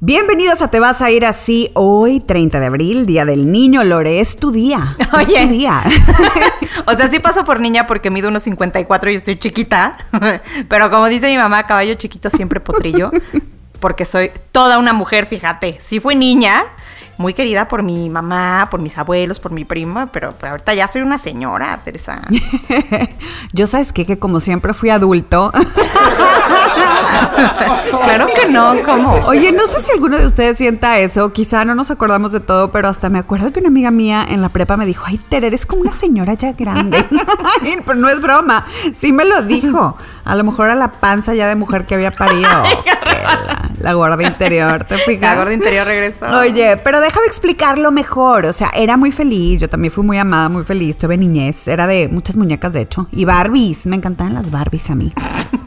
Bienvenidos a Te vas a ir así hoy, 30 de abril, Día del Niño. Lore, es tu día. Oye. Es tu día. o sea, sí paso por niña porque mido unos 54 y estoy chiquita. Pero como dice mi mamá, caballo chiquito siempre potrillo. Porque soy toda una mujer, fíjate. Sí fui niña, muy querida por mi mamá, por mis abuelos, por mi prima, pero pues, ahorita ya soy una señora, Teresa. Yo sabes qué? que como siempre fui adulto. claro que no, ¿cómo? Oye, no sé si alguno de ustedes sienta eso, quizá no nos acordamos de todo, pero hasta me acuerdo que una amiga mía en la prepa me dijo, ay, Tere, eres como una señora ya grande. pero no es broma, sí me lo dijo. A lo mejor a la panza ya de mujer que había parido. la, la gorda interior, ¿te fijas? La gorda interior regresó. Oye, pero déjame explicarlo mejor. O sea, era muy feliz. Yo también fui muy amada, muy feliz. Tuve niñez. Era de muchas muñecas, de hecho. Y Barbies. Me encantaban las Barbies a mí.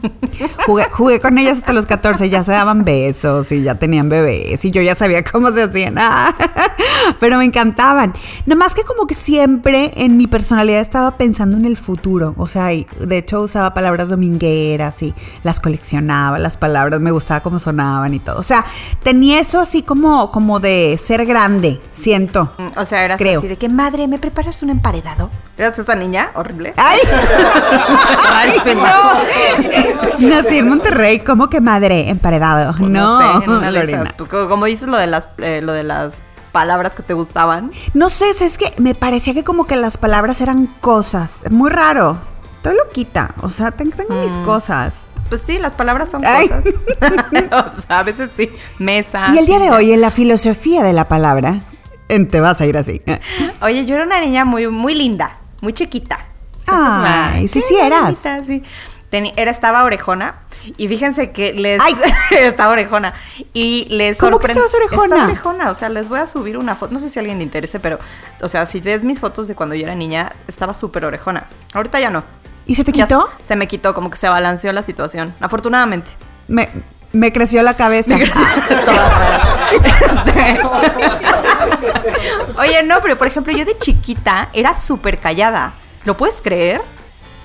jugué, jugué, con ellas hasta los 14. Ya se daban besos y ya tenían bebés. Y yo ya sabía cómo se hacían. pero me encantaban. Nada más que como que siempre en mi personalidad estaba pensando en el futuro. O sea, de hecho usaba palabras domingueras y las coleccionaba, las palabras. Me gustaba cómo sonaban y todo. O sea, tenía eso así como, como de ser grande, siento. Mm, o sea, eras así de que, madre, ¿me preparas un emparedado? ¿Eras esa niña horrible? ¡Ay! Ay no. Nací en Monterrey, ¿cómo que madre? Emparedado. Pues no, no sé, esas. Tú, como dices lo de las, eh, lo de las palabras que te gustaban. No sé, es que me parecía que como que las palabras eran cosas. Muy raro. Estoy loquita. O sea, tengo, mis mm. cosas. Pues sí, las palabras son cosas. o sea, a veces sí. Mesa. Y el día de hoy, en la filosofía de la palabra, en te vas a ir así. Oye, yo era una niña muy, muy linda, muy chiquita. Ay, sí, sí eras. sí. Era, estaba orejona. Y fíjense que les. estaba orejona. Y les ¿Cómo que estabas orejona? Estaba orejona. O sea, les voy a subir una foto. No sé si a alguien le interese, pero. O sea, si ves mis fotos de cuando yo era niña, estaba súper orejona. Ahorita ya no. ¿Y se te quitó? se me quitó, como que se balanceó la situación. Afortunadamente. Me, me creció la cabeza. Este. Oye, no, pero por ejemplo, yo de chiquita era súper callada. ¿Lo puedes creer?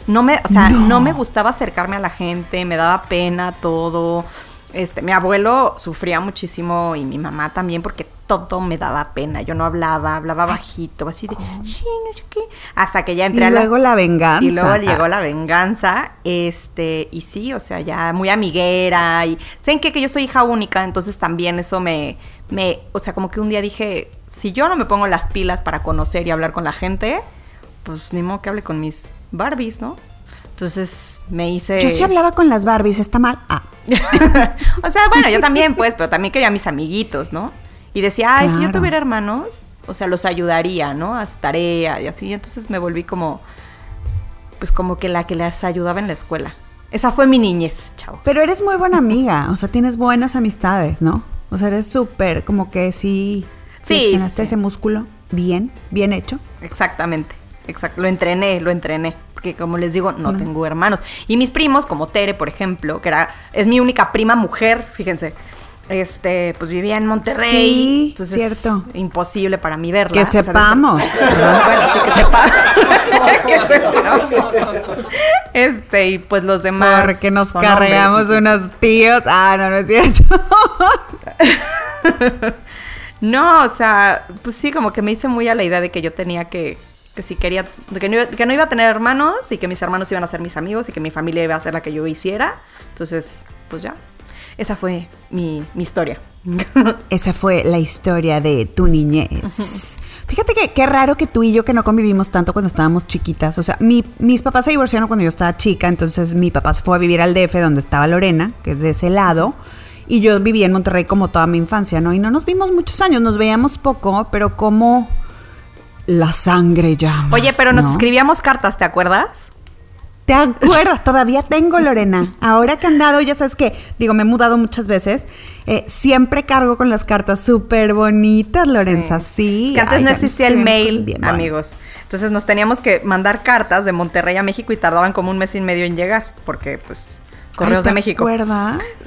No me, o sea, no. me gustaba acercarme a la gente, me daba pena todo. Este, mi abuelo sufría muchísimo y mi mamá también porque todo me daba pena. Yo no hablaba, hablaba bajito, así de, sí, no sé qué. Hasta que ya entré y luego la venganza. Y luego llegó la venganza. Este, y sí, o sea, ya muy amiguera. Y ¿saben qué? Que yo soy hija única, entonces también eso me, me, o sea, como que un día dije, si yo no me pongo las pilas para conocer y hablar con la gente, pues ni modo que hable con mis Barbies, ¿no? Entonces me hice. Yo sí hablaba con las Barbies, está mal. Ah. o sea, bueno, yo también, pues, pero también quería a mis amiguitos, ¿no? Y decía, ay, si yo tuviera hermanos, o sea, los ayudaría, ¿no? A su tarea y así. Entonces me volví como, pues como que la que les ayudaba en la escuela. Esa fue mi niñez, chao. Pero eres muy buena amiga, o sea, tienes buenas amistades, ¿no? O sea, eres súper, como que sí. Sí. sí, ese músculo bien, bien hecho. Exactamente, exacto. Lo entrené, lo entrené. Porque como les digo, no, no, tengo hermanos. Y mis primos, como Tere, por ejemplo, que era, es mi única prima mujer, fíjense este, pues vivía en Monterrey. Sí, entonces cierto. imposible para mí verla. Que sepamos. bueno, sí que sepamos. que sepamos. Este, y pues los demás. Porque nos cargamos unos tíos. Ah, no, no es cierto. no, o sea, pues sí, como que me hice muy a la idea de que yo tenía que, que si quería, que no, que no iba a tener hermanos y que mis hermanos iban a ser mis amigos y que mi familia iba a ser la que yo hiciera. Entonces, pues ya, esa fue mi, historia. Esa fue la historia de tu niñez. Fíjate que qué raro que tú y yo que no convivimos tanto cuando estábamos chiquitas. O sea, mis papás se divorciaron cuando yo estaba chica, entonces mi papá se fue a vivir al DF donde estaba Lorena, que es de ese lado. Y yo vivía en Monterrey como toda mi infancia, ¿no? Y no nos vimos muchos años, nos veíamos poco, pero como la sangre llama. Oye, pero nos escribíamos cartas, ¿te acuerdas? ¿Te acuerdas? Todavía tengo, Lorena. Ahora que han dado, ya sabes que, digo, me he mudado muchas veces. Eh, siempre cargo con las cartas súper bonitas, Lorenza. Sí. que antes no existía el mail, amigos. Entonces nos teníamos que mandar cartas de Monterrey a México y tardaban como un mes y medio en llegar, porque pues Correos de México. ¿Te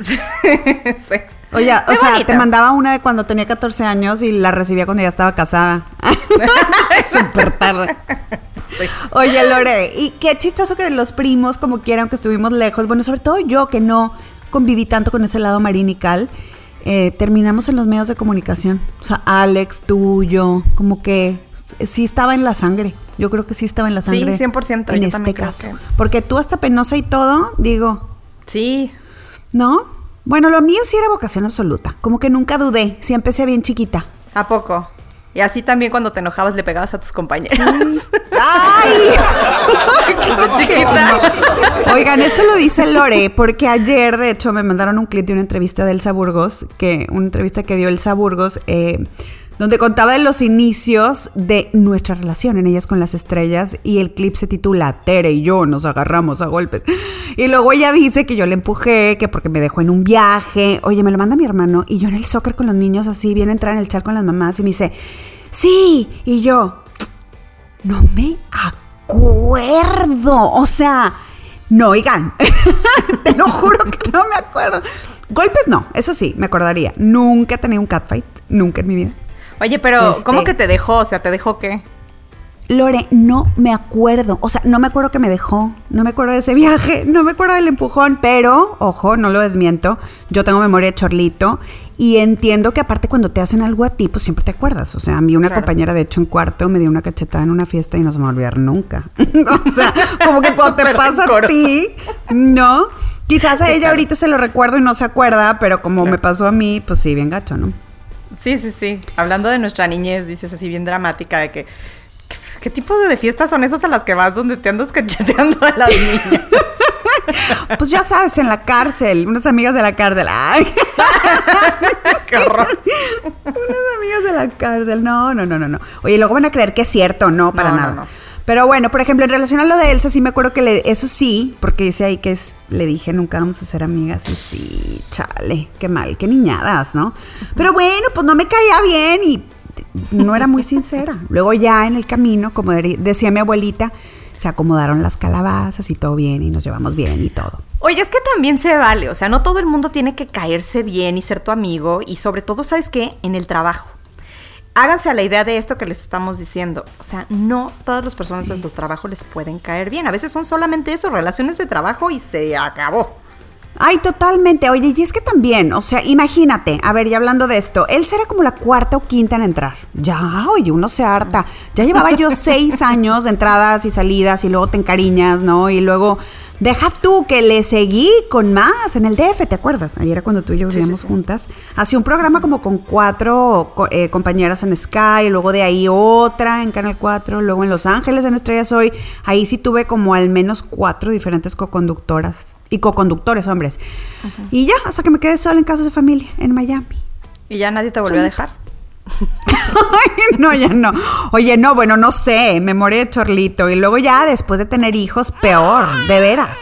sí. Oye, o sea, bonito. te mandaba una de cuando tenía 14 años y la recibía cuando ya estaba casada. Súper tarde. Oye, Lore, y qué chistoso que los primos, como quiera, aunque estuvimos lejos, bueno, sobre todo yo que no conviví tanto con ese lado marinical, eh, terminamos en los medios de comunicación. O sea, Alex, tú, yo, como que sí estaba en la sangre. Yo creo que sí estaba en la Sí, sangre. 100%, En yo este caso. que- Porque tú hasta penosa y todo, digo, Sí. ¿no? Bueno, lo mío sí era vocación absoluta. Como que nunca dudé. Sí empecé bien chiquita. ¿A poco? Y así también cuando te enojabas le pegabas a tus compañeros. ¡Ay! Chiquita. Oigan, esto lo dice Lore, porque ayer, de hecho, me mandaron un clip de una entrevista de Elsa Burgos, que, una entrevista que dio Elsa Burgos, eh, donde contaba de los inicios de nuestra relación en Ellas con las Estrellas, y el clip se titula Tere y yo nos agarramos a golpes. Y luego ella dice que yo le empujé, que porque me dejó en un viaje. Oye, me lo manda mi hermano, y yo en el soccer con los niños así, viene a entrar en el chat con las mamás, y me dice, sí, y yo, no me acuerdo. O sea, no, oigan. Te lo juro que no me acuerdo. Golpes no, eso sí, me acordaría. Nunca he tenido un catfight, nunca en mi vida. Oye, pero Este- ¿cómo que te dejó? O sea, ¿te dejó qué? Lore, no me acuerdo. O sea, no me acuerdo que me dejó. No me acuerdo de ese viaje. No me acuerdo del empujón. Pero, ojo, no lo desmiento. Yo tengo memoria de chorlito. Y entiendo que aparte cuando te hacen algo a ti, pues siempre te acuerdas. O sea, a mí una Claro. compañera, de hecho, en cuarto me dio una cachetada en una fiesta y no se me va a olvidar nunca. o sea, como que cuando te pasa a ti, ¿no? Quizás a ella ahorita se lo recuerdo y no se acuerda, pero como me pasó a mí, pues sí, bien gacho, ¿no? Sí, sí, sí. Hablando de nuestra niñez, dices así bien dramática de que ¿qué, qué tipo de fiestas son esas a las que vas donde te andas cacheteando a las niñas? Pues ya sabes, en la cárcel, unas amigas de la cárcel. Ay. Qué horror. Unas amigas de la cárcel. No, no, no, no, no. Oye, luego van a creer que es cierto, no, para No, no, nada. no. Pero bueno, por ejemplo, en relación a lo de Elsa, sí me acuerdo que le, eso sí, porque dice ahí que le dije nunca vamos a ser amigas. Y sí, chale, qué mal, qué niñadas, ¿no? Pero bueno, pues no me caía bien y no era muy sincera. Luego ya en el camino, como de- decía mi abuelita, se acomodaron las calabazas y todo bien y nos llevamos bien y todo. Oye, es que también se vale, o sea, no todo el mundo tiene que caerse bien y ser tu amigo y sobre todo, ¿sabes qué? En el trabajo. Háganse a la idea de esto que les estamos diciendo. O sea, no todas las personas en su trabajo les pueden caer bien. A veces son solamente eso, relaciones de trabajo y se acabó. Ay, totalmente. Oye, y es que también, o sea, imagínate, a ver, y hablando de esto, él será como la cuarta o quinta en entrar. Ya, oye, uno se harta. Ya llevaba yo seis años de entradas y salidas y luego te encariñas, ¿no? Y luego, deja tú que le seguí con más en el DF, ¿te acuerdas? Ayer era cuando tú y yo Sí, sí, vivíamos sí. juntas. Hacía un programa como con cuatro eh, compañeras en Sky, luego de ahí otra en Canal 4, luego en Los Ángeles en Estrellas Hoy. Ahí sí tuve como al menos cuatro diferentes coconductoras y coconductores hombres. Y ya, hasta que me quedé sola en casos de familia en Miami. Y ya nadie te volvió a dejar. Ay, no, ya no. Oye, no, bueno, no sé, me morí de chorlito. Y luego ya, después de tener hijos, peor, de veras.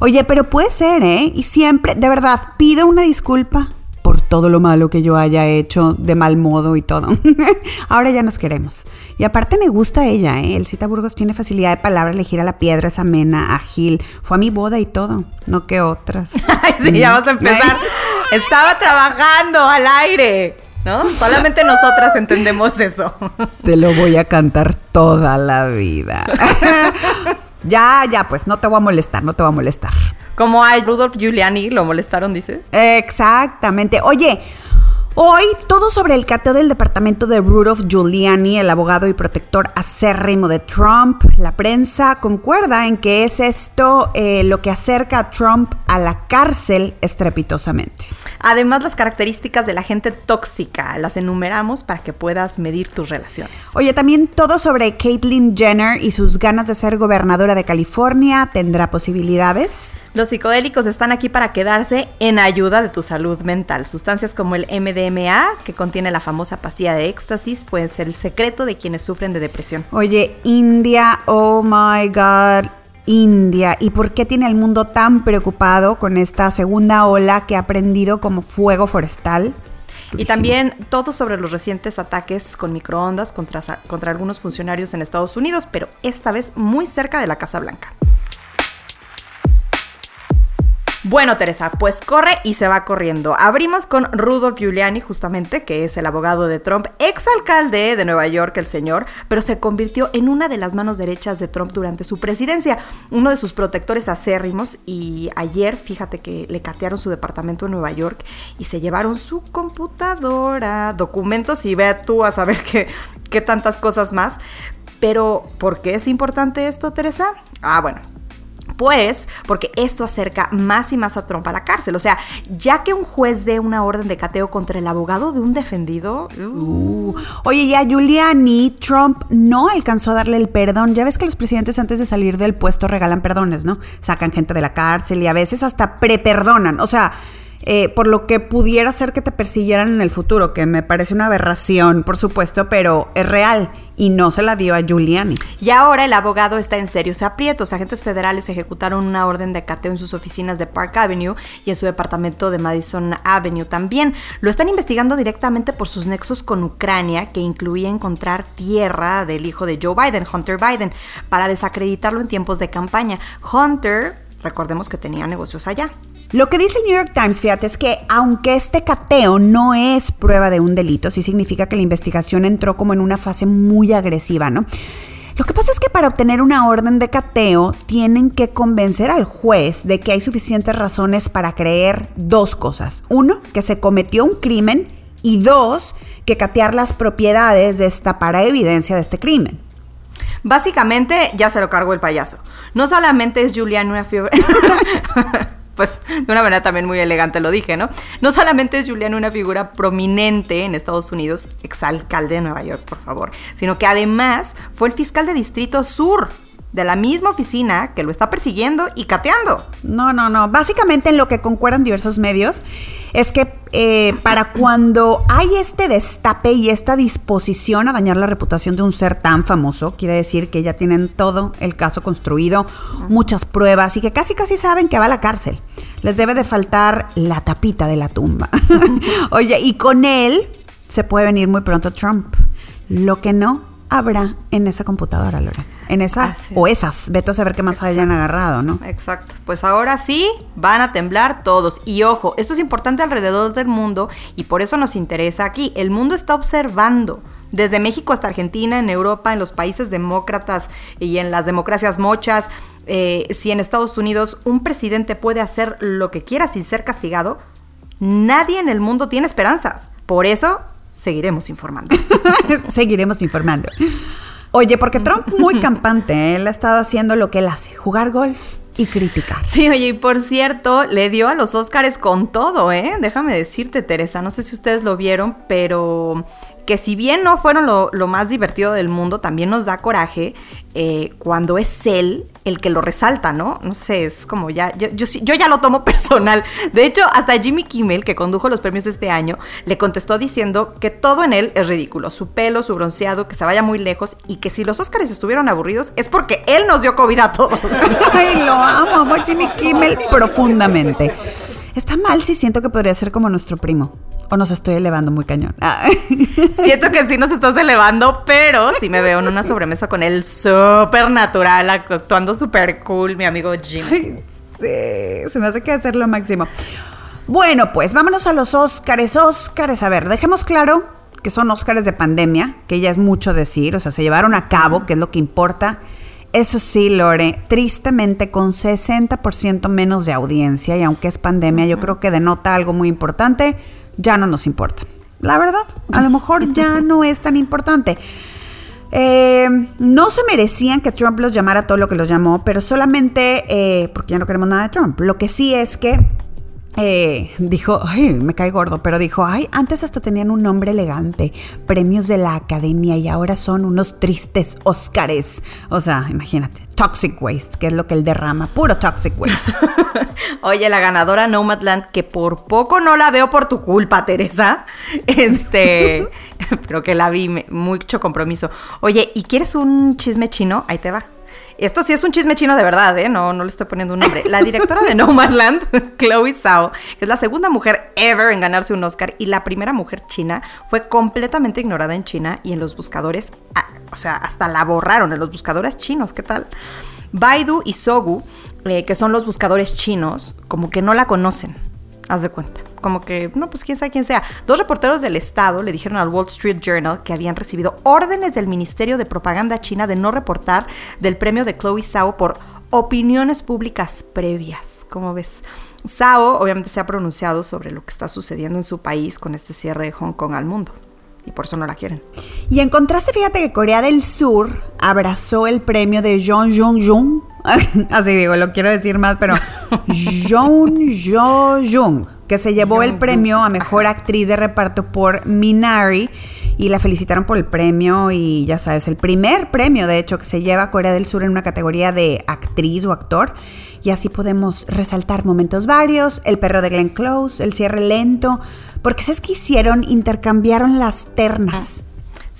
Oye, pero puede ser, ¿eh? Y siempre, de verdad, pido una disculpa todo lo malo que yo haya hecho de mal modo y todo. Ahora ya nos queremos. Y aparte me gusta ella, ¿eh? El Cita Burgos tiene facilidad de palabra, elegir a la piedra, es amena, ágil. Fue a mi boda y todo, no que otras. Ay, sí, ya vamos a empezar. Estaba trabajando al aire, ¿no? Solamente nosotras entendemos eso. Te lo voy a cantar toda la vida. ya, ya, pues no te voy a molestar, no te voy a molestar. Como a Rudolf Giuliani lo molestaron, dices. Exactamente. Oye, hoy todo sobre el cateo del departamento de Rudolph Giuliani, el abogado y protector acérrimo de Trump. La prensa concuerda en que es esto eh, lo que acerca a Trump a la cárcel estrepitosamente. Además, las características de la gente tóxica las enumeramos para que puedas medir tus relaciones. Oye, también todo sobre Caitlyn Jenner y sus ganas de ser gobernadora de California. ¿Tendrá posibilidades? Los psicodélicos están aquí para quedarse en ayuda de tu salud mental. Sustancias como el MDMA, que contiene la famosa pastilla de éxtasis, pueden ser el secreto de quienes sufren de depresión. Oye, India, oh my God, India. ¿Y por qué tiene el mundo tan preocupado con esta segunda ola que ha prendido como fuego forestal? Y también todo sobre los recientes ataques con microondas contra, contra algunos funcionarios en Estados Unidos, pero esta vez muy cerca de la Casa Blanca. Bueno, Teresa, pues corre y se va corriendo. Abrimos con Rudolph Giuliani, justamente, que es el abogado de Trump, exalcalde de Nueva York, el señor, pero se convirtió en una de las manos derechas de Trump durante su presidencia, uno de sus protectores acérrimos. Y ayer, fíjate que le catearon su departamento en Nueva York y se llevaron su computadora, documentos y ve tú a saber qué, qué tantas cosas más. Pero, ¿por qué es importante esto, Teresa? Ah, bueno, pues porque esto acerca más y más a Trump a la cárcel. O sea, ya que un juez dé una orden de cateo contra el abogado de un defendido. Uh. Oye, y a Giuliani, Trump no alcanzó a darle el perdón. Ya ves que los presidentes antes de salir del puesto regalan perdones, ¿no? Sacan gente de la cárcel y a veces hasta preperdonan. O sea. Eh, por lo que pudiera ser que te persiguieran en el futuro, que me parece una aberración, por supuesto, pero es real y no se la dio a Giuliani. Y ahora el abogado está en serios aprietos. Agentes federales ejecutaron una orden de cateo en sus oficinas de Park Avenue y en su departamento de Madison Avenue también. Lo están investigando directamente por sus nexos con Ucrania, que incluía encontrar tierra del hijo de Joe Biden, Hunter Biden, para desacreditarlo en tiempos de campaña. Hunter, recordemos que tenía negocios allá. Lo que dice el New York Times, fíjate, es que aunque este cateo no es prueba de un delito, sí significa que la investigación entró como en una fase muy agresiva, ¿no? Lo que pasa es que para obtener una orden de cateo tienen que convencer al juez de que hay suficientes razones para creer dos cosas. Uno, que se cometió un crimen y dos, que catear las propiedades destapará evidencia de este crimen. Básicamente ya se lo cargó el payaso. No solamente es Julian una fiebre... pues de una manera también muy elegante lo dije, ¿no? No solamente es Julián una figura prominente en Estados Unidos, exalcalde de Nueva York, por favor, sino que además fue el fiscal de Distrito Sur de la misma oficina que lo está persiguiendo y cateando. No, no, no. Básicamente en lo que concuerdan diversos medios es que eh, para cuando hay este destape y esta disposición a dañar la reputación de un ser tan famoso, quiere decir que ya tienen todo el caso construido, muchas pruebas y que casi casi saben que va a la cárcel. Les debe de faltar la tapita de la tumba. Oye, y con él se puede venir muy pronto Trump. Lo que no habrá en esa computadora, Lore en esa o esas. Vete a saber qué más hayan agarrado, ¿no? Exacto. Pues ahora sí van a temblar todos. Y ojo, esto es importante alrededor del mundo y por eso nos interesa aquí. El mundo está observando. Desde México hasta Argentina, en Europa, en los países demócratas y en las democracias mochas, eh, si en Estados Unidos un presidente puede hacer lo que quiera sin ser castigado, nadie en el mundo tiene esperanzas. Por eso seguiremos informando. seguiremos informando. Oye, porque Trump muy campante, ¿eh? él ha estado haciendo lo que él hace, jugar golf y criticar. Sí, oye, y por cierto, le dio a los Oscars con todo, ¿eh? Déjame decirte, Teresa, no sé si ustedes lo vieron, pero que si bien no fueron lo, más divertido del mundo, también nos da coraje eh, cuando es él el que lo resalta, ¿no? No sé, es como ya, yo, yo, ya lo tomo personal. De hecho, hasta Jimmy Kimmel, que condujo los premios este año, le contestó diciendo que todo en él es ridículo, su pelo, su bronceado, que se vaya muy lejos y que si los Oscars estuvieron aburridos es porque él nos dio COVID a todos. Ay, lo amo, amo Jimmy Kimmel profundamente. Está mal si siento que podría ser como nuestro primo. O nos estoy elevando muy cañón. Ah. Siento que sí nos estás elevando, pero sí me veo en una sobremesa con él súper natural, actuando súper cool, mi amigo Jim. sí, se me hace que hacer lo máximo. Bueno, pues vámonos a los Óscares. Óscares, a ver, dejemos claro que son Óscares de pandemia, que ya es mucho decir, o sea, se llevaron a cabo, que es lo que importa. Eso sí, Lore, tristemente con 60% menos de audiencia y aunque es pandemia, yo creo que denota algo muy importante ya no nos importan. La verdad, a lo mejor ya no es tan importante. Eh, no se merecían que Trump los llamara todo lo que los llamó, pero solamente eh, porque ya no queremos nada de Trump. Lo que sí es que eh, dijo, ay, me cae gordo, pero dijo, ay, antes hasta tenían un nombre elegante, premios de la academia y ahora son unos tristes Óscares. O sea, imagínate, Toxic Waste, que es lo que él derrama, puro Toxic Waste. Oye, la ganadora Nomadland, que por poco no la veo por tu culpa, Teresa. Este, creo que la vi, mucho compromiso. Oye, ¿y quieres un chisme chino? Ahí te va. Esto sí es un chisme chino de verdad, ¿eh? No, no le estoy poniendo un nombre. La directora de Nomadland, Chloe Zhao, que es la segunda mujer ever en ganarse un Oscar y la primera mujer china, fue completamente ignorada en China y en los buscadores, o sea, hasta la borraron en los buscadores chinos, ¿qué tal? Baidu y Sogu, eh, que son los buscadores chinos, como que no la conocen. Haz de cuenta. Como que, no, pues quién sabe quién sea. Dos reporteros del Estado le dijeron al Wall Street Journal que habían recibido órdenes del Ministerio de Propaganda China de no reportar del premio de Chloe Zhao por opiniones públicas previas. ¿Cómo ves? Zhao obviamente se ha pronunciado sobre lo que está sucediendo en su país con este cierre de Hong Kong al mundo. Y por eso no la quieren. Y en contraste, fíjate que Corea del Sur abrazó el premio de Jong Jong Jung. Así digo, lo quiero decir más, pero Jong Jo Jung, que se llevó el premio a mejor actriz de reparto por Minari y la felicitaron por el premio y ya sabes, el primer premio de hecho que se lleva a Corea del Sur en una categoría de actriz o actor. Y así podemos resaltar momentos varios, el perro de Glenn Close, el cierre lento, porque ¿sabes qué hicieron? Intercambiaron las ternas.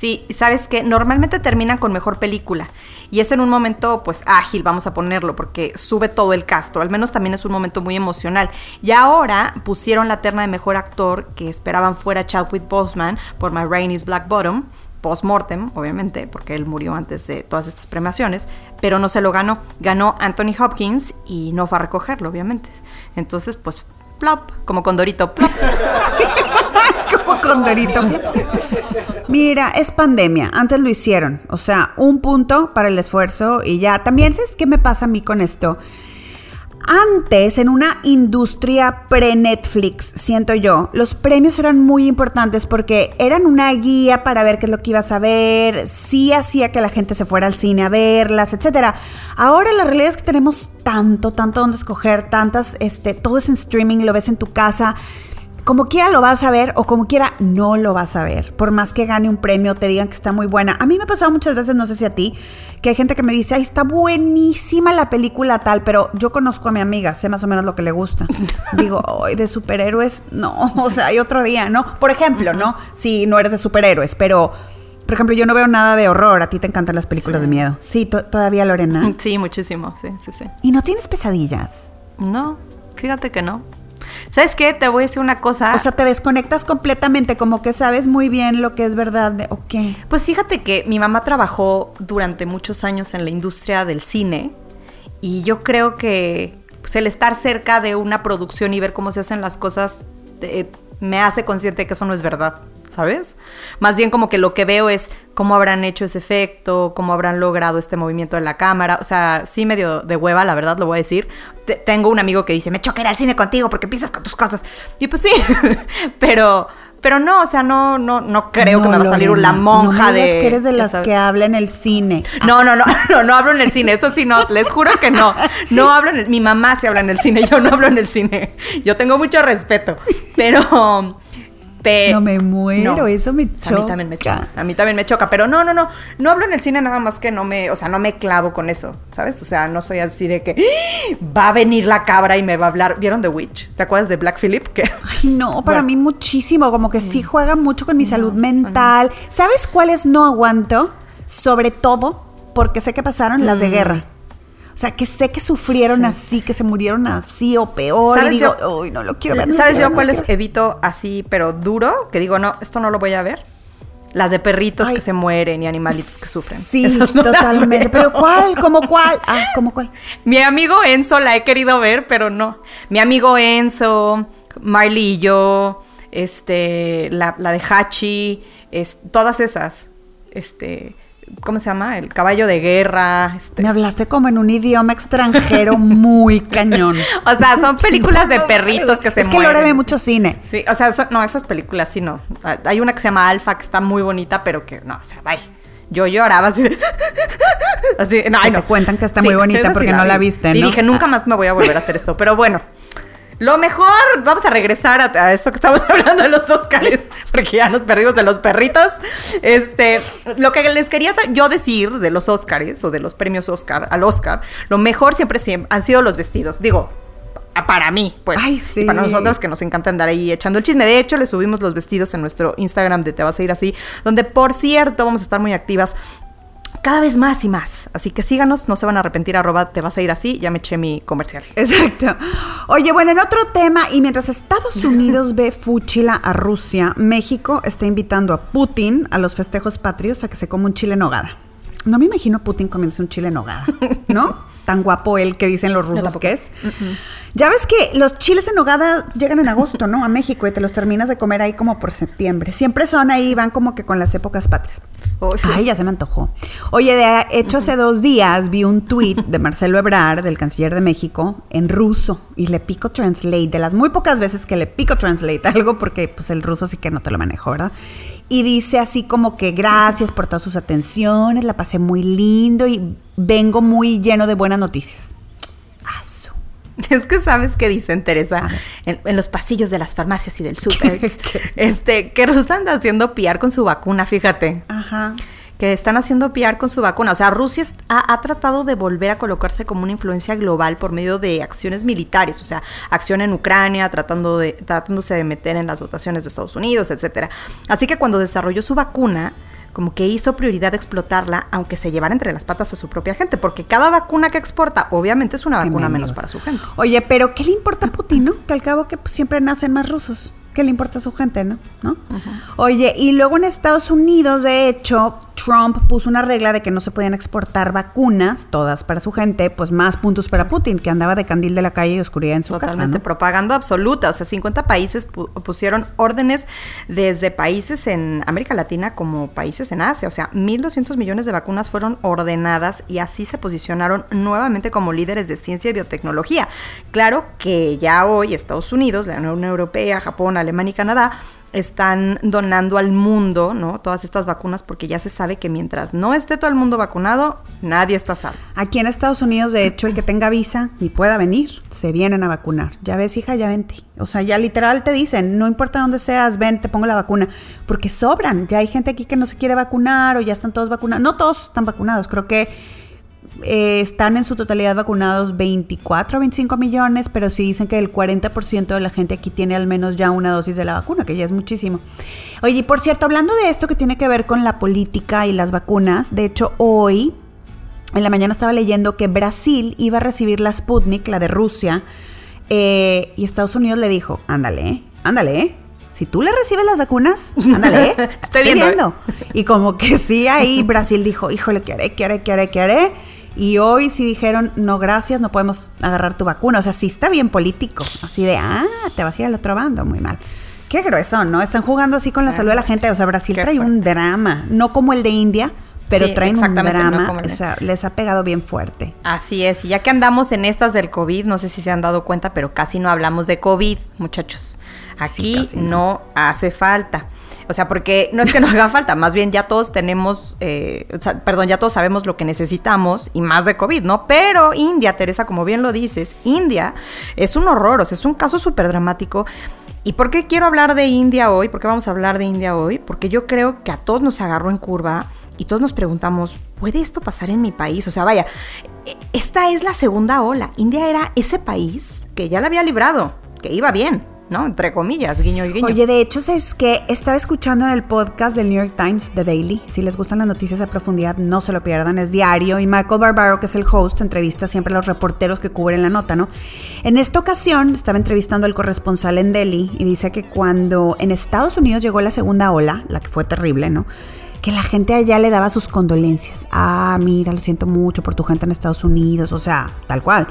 Sí, sabes que normalmente terminan con mejor película y es en un momento pues ágil, vamos a ponerlo, porque sube todo el castro, al menos también es un momento muy emocional. Y ahora pusieron la terna de mejor actor que esperaban fuera Chadwick Boseman por My Rain is Black Bottom, post-mortem, obviamente, porque él murió antes de todas estas premiaciones, pero no se lo ganó. Ganó Anthony Hopkins y no fue a recogerlo, obviamente. Entonces, pues, plop, como Condorito, plop. como Condorito. Mira, es pandemia. Antes lo hicieron. O sea, un punto para el esfuerzo y ya. También, ¿sabes qué me pasa a mí con esto? Antes, en una industria pre-Netflix, siento yo, los premios eran muy importantes porque eran una guía para ver qué es lo que ibas a ver, sí hacía que la gente se fuera al cine a verlas, etc. Ahora la realidad es que tenemos tanto, tanto donde escoger, tantas, este, todo es en streaming, lo ves en tu casa como quiera lo vas a ver o como quiera no lo vas a ver. Por más que gane un premio, te digan que está muy buena. A mí me ha pasado muchas veces, no sé si a ti, que hay gente que me dice, ay, está buenísima la película tal, pero yo conozco a mi amiga, sé más o menos lo que le gusta. Digo, ay, de superhéroes, no, o sea, hay otro día, ¿no? Por ejemplo, ¿no? Si no eres de superhéroes, pero... Por ejemplo, yo no veo nada de horror. A ti te encantan las películas de miedo. Sí, todavía, Lorena. Sí, muchísimo. Sí, sí, sí. ¿Y no tienes pesadillas? No, fíjate que no. ¿Sabes qué? Te voy a decir una cosa. O sea, te desconectas completamente, como que sabes muy bien lo que es verdad de, o qué. Pues fíjate que mi mamá trabajó durante muchos años en la industria del cine y yo creo que pues, el estar cerca de una producción y ver cómo se hacen las cosas eh, me hace consciente que eso no es verdad. ¿Sabes? Más bien como que lo que veo es cómo habrán hecho ese efecto, cómo habrán logrado este movimiento de la cámara. O sea, sí medio de hueva, la verdad, lo voy a decir. tengo un amigo que dice, me ir al cine contigo porque piensas con tus cosas. Y pues sí, pero... Pero no, o sea, no, no, no creo que me va a salir la monja de. que eres de las que habla en el cine. No, no, no, no, no hablo en el cine. Eso sí, no, les juro que no. No hablo en el, Mi mamá sí habla en el cine, yo no hablo en el cine. Yo tengo mucho respeto. Pero, no me muero, eso me choca. A mí también me choca. A mí también me choca, pero no, no, no. No hablo en el cine nada más que no me, o sea, no me clavo con eso, ¿sabes? O sea, no soy así de que ¡Ah! va a venir la cabra y me va a hablar. ¿Vieron The Witch? ¿Te acuerdas de Black Phillip? Ay, no, para mí muchísimo, como que sí juega mucho con mi salud mental. ¿Sabes cuáles no aguanto? Sobre todo porque sé que pasaron las de mm. guerra. O sea, que sé que sufrieron así, que se murieron así o peor. y digo, uy, no lo quiero ver. ¿Sabes yo cuáles evito así, pero duro? Que digo, no, esto no lo voy a ver. Las de perritos que se mueren y animalitos que sufren. Sí, totalmente. Pero ¿cuál? ¿Cómo cuál? Ah, ¿cómo cuál? Mi amigo Enzo la he querido ver, pero no. Mi amigo Enzo, Marley y yo, este, la, la de Hachi, es, todas esas. Este, ¿cómo se llama? El caballo de guerra. Este. Me hablaste como en un idioma extranjero muy cañón. o sea, son películas de perritos que se Es que Lore ve mucho cine. Sí, o sea, no, esas películas sí no. Hay una que se llama Alfa que está muy bonita, pero que no, o sea, bye. Yo lloraba así. así no, ay, no. Te cuentan que está muy bonita porque no la viste, ¿no? Y dije, nunca más me voy a volver a hacer esto. Pero bueno, lo mejor, vamos a regresar a, esto que estamos hablando de los Oscars, porque ya nos perdimos de los perritos. Este, lo que les quería yo decir de los Oscars o de los premios Oscar al Oscar, lo mejor siempre, siempre han sido los vestidos. Digo, para mí, pues. Ay, sí. para nosotros que nos encanta andar ahí echando el chisme. De hecho, le subimos los vestidos en nuestro Instagram de Te vas a ir así, donde por cierto vamos a estar muy activas cada vez más y más. Así que síganos, no se van a arrepentir, arroba te vas a ir así, ya me eché mi comercial. Exacto. Oye, bueno, en otro tema, y mientras Estados Unidos ve fuchila a Rusia, México está invitando a Putin a los festejos patrios a que se coma un chile en nogada. no me imagino Putin comiéndose un chile en nogada, ¿no? Tan guapo él que dicen los rusos que es. Ya ves que los chiles en nogada llegan en agosto, ¿no? A México y te los terminas de comer ahí como por septiembre. Siempre son ahí, van como que con las épocas patrias. Oh, sí. Ay, ya se me antojó. Oye, de hecho, hace dos días vi un tuit de Marcelo Ebrard, del canciller de México, en ruso. Y le pico translate, de las muy pocas veces que le pico translate algo, porque pues el ruso sí que no te lo manejo, ¿verdad? Y dice así como que gracias por todas sus atenciones, la pasé muy lindo y vengo muy lleno de buenas noticias. Es que sabes qué dicen Teresa en, en los pasillos de las farmacias y del súper. este, que Rusia anda haciendo piar con su vacuna, fíjate. Ajá. que están haciendo PR con su vacuna. O sea, Rusia ha, ha tratado de volver a colocarse como una influencia global por medio de acciones militares, o sea, acción en Ucrania, tratando de, tratándose de meter en las votaciones de Estados Unidos, etcétera. Así que cuando desarrolló su vacuna, como que hizo prioridad explotarla, aunque se llevara entre las patas a su propia gente, porque cada vacuna que exporta, obviamente es una vacuna menos para su gente. Oye, pero ¿qué le importa a Putin, no? Que al cabo que pues, siempre nacen más rusos. ¿Qué le importa a su gente, no? ¿No? Oye, y luego en Estados Unidos, de hecho, Trump puso una regla de que no se podían exportar vacunas, todas para su gente, pues más puntos para Putin, que andaba de candil de la calle y oscuridad en su casa, Totalmente ¿no? propaganda absoluta. O sea, 50 países pu- pusieron órdenes desde países en América Latina como países en Asia. O sea, 1.200 millones de vacunas fueron ordenadas y así se posicionaron nuevamente como líderes de ciencia y biotecnología. Claro que ya hoy Estados Unidos, la Unión Europea, Japón, Alemania y Canadá están donando al mundo, ¿no? Todas estas vacunas porque ya se sabe que mientras no esté todo el mundo vacunado, nadie está salvo. Aquí en Estados Unidos, de hecho, el que tenga visa y pueda venir, se vienen a vacunar. Ya ves, hija, ya vente. O sea, ya literal te dicen, no importa dónde seas, ven, te pongo la vacuna. Porque sobran. Ya hay gente aquí que no se quiere vacunar o ya están todos vacunados. No todos están vacunados. Creo que eh, están en su totalidad vacunados 24 o 25 millones, pero sí dicen que el 40% de la gente aquí tiene al menos ya una dosis de la vacuna, que ya es muchísimo. Oye, y por cierto, hablando de esto que tiene que ver con la política y las vacunas, de hecho hoy en la mañana estaba leyendo que Brasil iba a recibir la Sputnik, la de Rusia, eh, y Estados Unidos le dijo, ándale, eh, ándale, eh. Si tú le recibes las vacunas, ándale, eh, Estoy viendo, ¿eh? Y como que sí, ahí Brasil dijo, híjole, ¿qué haré, qué haré, qué haré, qué haré? Y hoy sí dijeron, no, gracias, no podemos agarrar tu vacuna. O sea, sí está bien político. Así de, ah, te vas a ir al otro bando, muy mal. Qué grueso, ¿no? Están jugando así con la salud de la gente. O sea, Brasil Qué trae un drama, no como el de India, pero Sí, traen un no drama. el o sea, les ha pegado bien fuerte. Así es, y ya que andamos en estas del COVID, no sé si se han dado cuenta, pero casi no hablamos de COVID, muchachos. Aquí Sí, no. no. hace falta. O sea, porque no es que no haga falta, más bien ya todos tenemos, eh, perdón, ya todos sabemos lo que necesitamos y más de COVID, ¿no? Pero India, Teresa, como bien lo dices, India es un horror, o sea, es un caso súper dramático. ¿Y por qué quiero hablar de India hoy? ¿Por qué vamos a hablar de India hoy? Porque yo creo que a todos nos agarró en curva y todos nos preguntamos, ¿puede esto pasar en mi país? O sea, vaya, e- esta es la segunda ola. India era ese país que ya la había librado, que iba bien, ¿no? Entre comillas, guiño y guiño. Oye, de hecho, es que estaba escuchando en el podcast del New York Times, The Daily. Si les gustan las noticias a profundidad, no se lo pierdan, es diario. Y Michael Barbaro, que es el host, entrevista siempre a los reporteros que cubren la nota, ¿no? En esta ocasión estaba entrevistando al corresponsal en Delhi y dice que cuando en Estados Unidos llegó la segunda ola, la que fue terrible, ¿no? Que la gente allá le daba sus condolencias. Ah, mira, lo siento mucho por tu gente en Estados Unidos, o sea, tal cual.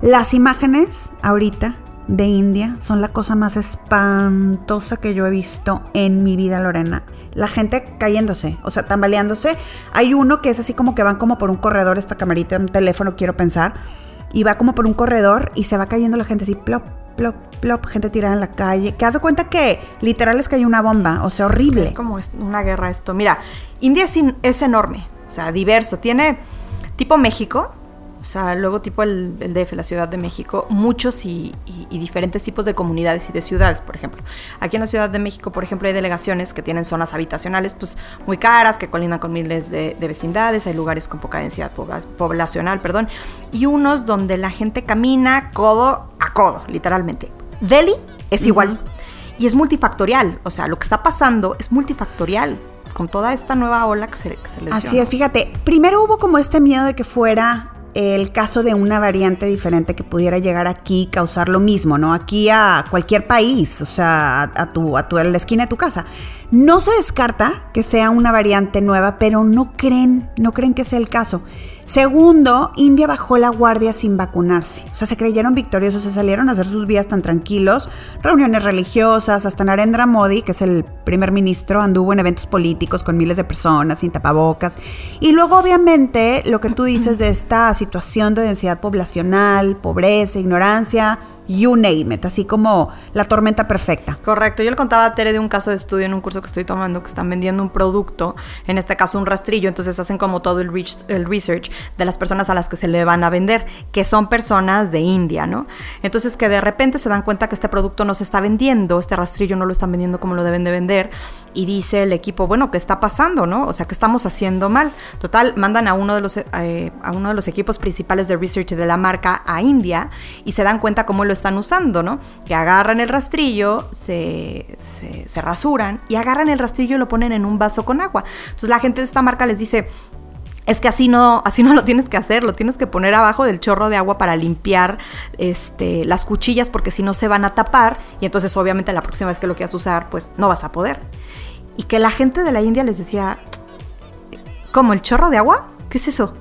Las imágenes ahorita de India son la cosa más espantosa que yo he visto en mi vida, Lorena. La gente cayéndose, o sea, tambaleándose. Hay uno que es así como que van como por un corredor, esta camarita, un teléfono, quiero pensar, y va como por un corredor y se va cayendo la gente así, plop, plop, plop, gente tirada en la calle. Que haz de cuenta que literal les cayó una bomba, o sea, horrible. Es como una guerra esto. Mira, India es, es enorme, o sea, diverso. Tiene tipo México, o sea, luego tipo el, el DF, la Ciudad de México, muchos y, y- y diferentes tipos de comunidades y de ciudades, por ejemplo. Aquí en la Ciudad de México, por ejemplo, hay delegaciones que tienen zonas habitacionales pues muy caras, que colindan con miles de, de vecindades, hay lugares con poca densidad pobla- poblacional, perdón, y unos donde la gente camina codo a codo, literalmente. Delhi es igual. Y es multifactorial, o sea, lo que está pasando es multifactorial con toda esta nueva ola que se, que se les Así es, fíjate, primero hubo como este miedo de que fuera el caso de una variante diferente que pudiera llegar aquí y causar lo mismo, ¿no? Aquí a cualquier país, o sea, a, tu, a tu, a la esquina de tu casa. No se descarta que sea una variante nueva, pero no creen, no creen que sea el caso. Segundo, India bajó la guardia sin vacunarse. O sea, se creyeron victoriosos, se salieron a hacer sus vidas tan tranquilos, reuniones religiosas, hasta Narendra Modi, que es el primer ministro, anduvo en eventos políticos con miles de personas sin tapabocas. Y luego, obviamente, lo que tú dices de esta situación de densidad poblacional, pobreza, ignorancia, you name it, así como la tormenta perfecta. Correcto, yo le contaba a Tere de un caso de estudio en un curso que estoy tomando que están vendiendo un producto, en este caso un rastrillo, entonces hacen como todo el, research de las personas a las que se le van a vender, que son personas de India, ¿no? Entonces que de repente se dan cuenta que este producto no se está vendiendo, este rastrillo no lo están vendiendo como lo deben de vender, y dice el equipo, bueno, ¿qué está pasando, no? O sea, ¿qué estamos haciendo mal? Total, mandan a uno de los, eh, a uno de los equipos principales de research de la marca a India y se dan cuenta cómo lo están usando, ¿no? Que agarran el rastrillo, se, se, rasuran y agarran el rastrillo y lo ponen en un vaso con agua. Entonces la gente de esta marca les dice, es que así no, así no lo tienes que hacer, lo tienes que poner abajo del chorro de agua para limpiar este, las cuchillas porque si no se van a tapar y entonces obviamente la próxima vez que lo quieras usar pues no vas a poder. Y que la gente de la India les decía, ¿cómo el chorro de agua? ¿Qué es eso?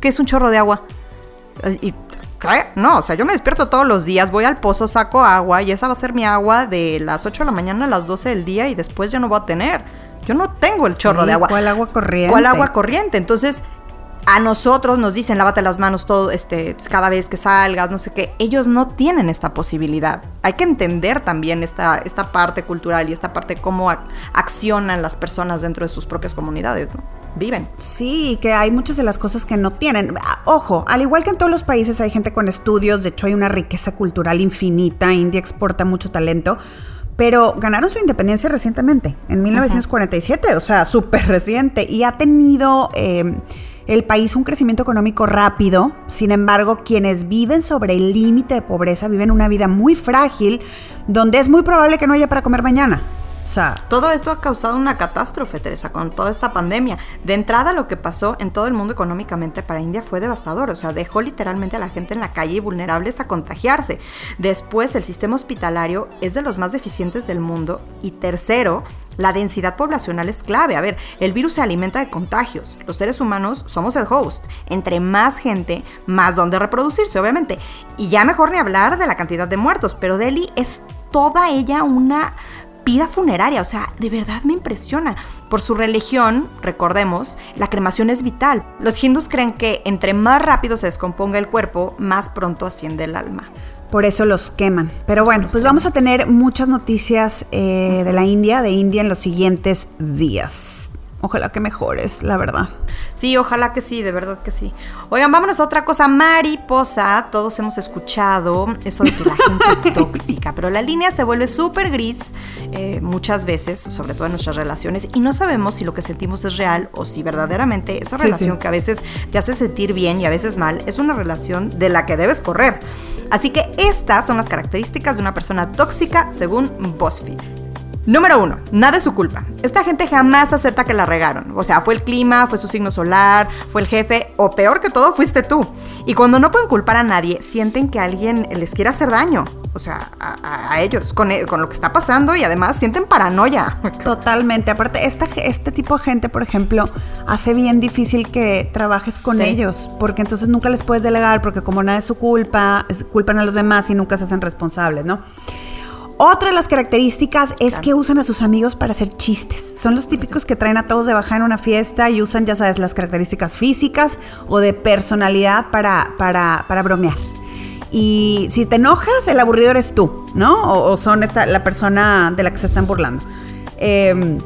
¿Qué es un chorro de agua? Y no, o sea, yo me despierto todos los días, voy al pozo, saco agua y esa va a ser mi agua de las 8 de la mañana a las 12 del día y después ya no voy a tener. Yo no tengo el chorro de agua. ¿Cuál agua corriente? ¿Cuál agua corriente? Entonces, a nosotros nos dicen lávate las manos todo este cada vez que salgas, no sé qué. Ellos no tienen esta posibilidad. Hay que entender también esta, esta parte cultural y esta parte cómo accionan las personas dentro de sus propias comunidades, ¿no? Viven. Sí, que hay muchas de las cosas que no tienen. Ah, ojo, al igual que en todos los países hay gente con estudios, de hecho hay una riqueza cultural infinita, India exporta mucho talento pero ganaron su independencia recientemente, en 1947, o sea, súper reciente, y ha tenido eh, el país un crecimiento económico rápido, sin embargo, quienes viven sobre el límite de pobreza viven una vida muy frágil, donde es muy probable que no haya para comer mañana. O sea, todo esto ha causado una catástrofe, Teresa, con toda esta pandemia. De entrada, lo que pasó en todo el mundo económicamente para India fue devastador. O sea, dejó literalmente a la gente en la calle y vulnerables a contagiarse. Después, el sistema hospitalario es de los más deficientes del mundo. Y tercero, la densidad poblacional es clave. A ver, el virus se alimenta de contagios. Los seres humanos somos el host. Entre más gente, más donde reproducirse, obviamente. Y ya mejor ni hablar de la cantidad de muertos. Pero Delhi es toda ella una pira funeraria. O sea, de verdad me impresiona. Por su religión, recordemos, la cremación es vital. Los hindus creen que entre más rápido se descomponga el cuerpo, más pronto asciende el alma por eso los queman. Pero bueno, pues vamos a tener muchas noticias eh, de la India, de India en los siguientes días. Ojalá que mejores, la verdad. Sí, ojalá que sí, de verdad que sí. Oigan, vámonos a otra cosa. Mariposa, todos hemos escuchado eso de que la gente tóxica, pero la línea se vuelve súper gris eh, muchas veces, sobre todo en nuestras relaciones, y no sabemos si lo que sentimos es real o si verdaderamente esa relación que a veces te hace sentir bien y a veces mal es una relación de la que debes correr. Así que estas son las características de una persona tóxica según BuzzFeed. Número uno, nada es su culpa. Esta gente jamás acepta que la regaron. O sea, fue el clima, fue su signo solar, fue el jefe, o peor que todo, fuiste tú. Y cuando no pueden culpar a nadie, sienten que alguien les quiere hacer daño. O sea, a, ellos, con, con, lo que está pasando y además sienten paranoia. Totalmente. Aparte, esta, este tipo de gente, por ejemplo, hace bien difícil que trabajes con ellos, porque entonces nunca les puedes delegar, porque como nada es su culpa, culpan a los demás y nunca se hacen responsables, ¿no? Otra de las características es que usan a sus amigos para hacer chistes. Son los típicos que traen a todos de baja en una fiesta y usan, ya sabes, las características físicas o de personalidad para, para, para bromear. Y si te enojas, el aburrido eres tú, ¿no? O, son esta, la persona de la que se están burlando. Em,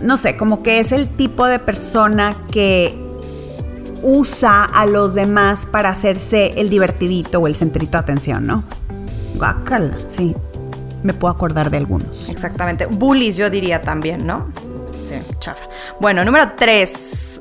no sé, como que es el tipo de persona que usa a los demás para hacerse el divertidito o el centrito de atención, ¿no? Guácala, sí me puedo acordar de algunos. Exactamente. Bullies, yo diría también, ¿no? Sí, chafa. Bueno, número tres.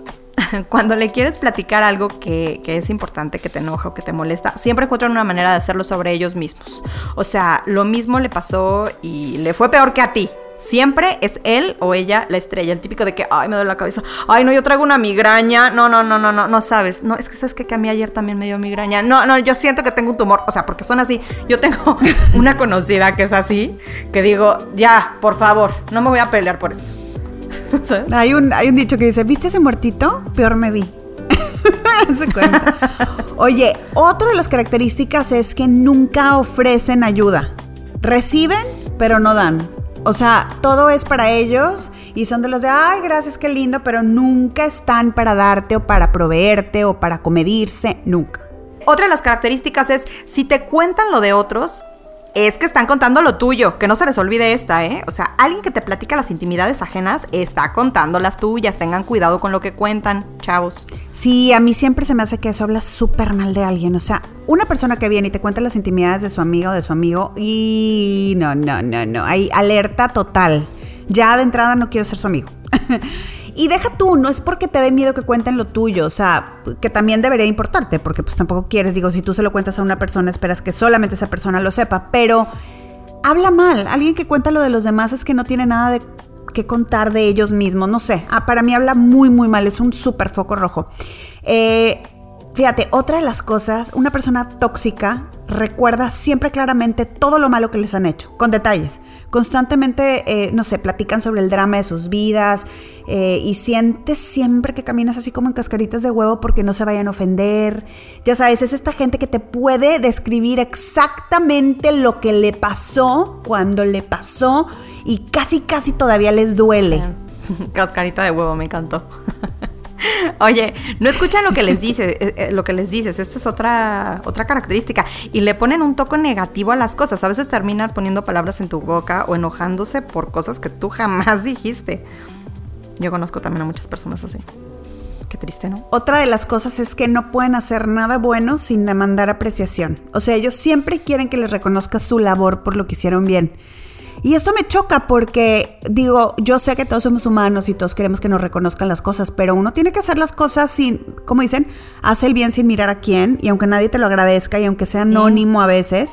Cuando le quieres platicar algo que, que, es importante, que te enoja o que te molesta, siempre encuentran una manera de hacerlo sobre ellos mismos. O sea, lo mismo le pasó y le fue peor que a ti. Siempre es él o ella la estrella, el típico de que, ay, me duele la cabeza, ay, no, yo traigo una migraña, no, no, no, no, no, no sabes, no, es que sabes que, a mí ayer también me dio migraña, no, no, yo siento que tengo un tumor, o sea, porque son así, yo tengo una conocida que es así, que digo, ya, por favor, no me voy a pelear por esto. Hay un, hay un dicho que dice, ¿viste ese muertito? Peor me vi. Oye, otra de las características es que nunca ofrecen ayuda. Reciben, pero no dan. O sea, todo es para ellos y son de los de, ay, gracias, qué lindo, pero nunca están para darte o para proveerte o para comedirse, nunca. Otra de las características es, si te cuentan lo de otros, es que están contando lo tuyo, que no se les olvide esta, ¿eh? O sea, alguien que te platica las intimidades ajenas está contando las tuyas, tengan cuidado con lo que cuentan, chavos. Sí, a mí siempre se me hace que eso habla súper mal de alguien, o sea, una persona que viene y te cuenta las intimidades de su amiga o de su amigo y no, no, no, no, hay alerta total. Ya de entrada no quiero ser su amigo. Y deja tú, no es porque te dé miedo que cuenten lo tuyo, o sea, que también debería importarte, porque pues tampoco quieres, digo, si tú se lo cuentas a una persona, esperas que solamente esa persona lo sepa, pero habla mal. Alguien que cuenta lo de los demás es que no tiene nada de que contar de ellos mismos, no sé. Ah, para mí habla muy, muy mal, es un súper foco rojo. Eh, Fíjate, otra de las cosas, una persona tóxica recuerda siempre claramente todo lo malo que les han hecho, con detalles. Constantemente, eh, no sé, platican sobre el drama de sus vidas eh, y sientes siempre que caminas así como en cascaritas de huevo porque no se vayan a ofender. Ya sabes, es esta gente que te puede describir exactamente lo que le pasó cuando le pasó y casi, casi todavía les duele. Cascarita de huevo, me encantó. Oye, no escuchan lo que les dices, eh, eh, lo que les dices. Esta es otra, otra característica. Y le ponen un toque negativo a las cosas. A veces terminan poniendo palabras en tu boca o enojándose por cosas que tú jamás dijiste. Yo conozco también a muchas personas así. Qué triste, ¿no? Otra de las cosas es que no pueden hacer nada bueno sin demandar apreciación. O sea, ellos siempre quieren que les reconozca su labor por lo que hicieron bien. Y esto me choca porque, digo, yo sé que todos somos humanos y todos queremos que nos reconozcan las cosas, pero uno tiene que hacer las cosas sin, como dicen, hace el bien sin mirar a quién, y aunque nadie te lo agradezca y aunque sea anónimo a veces,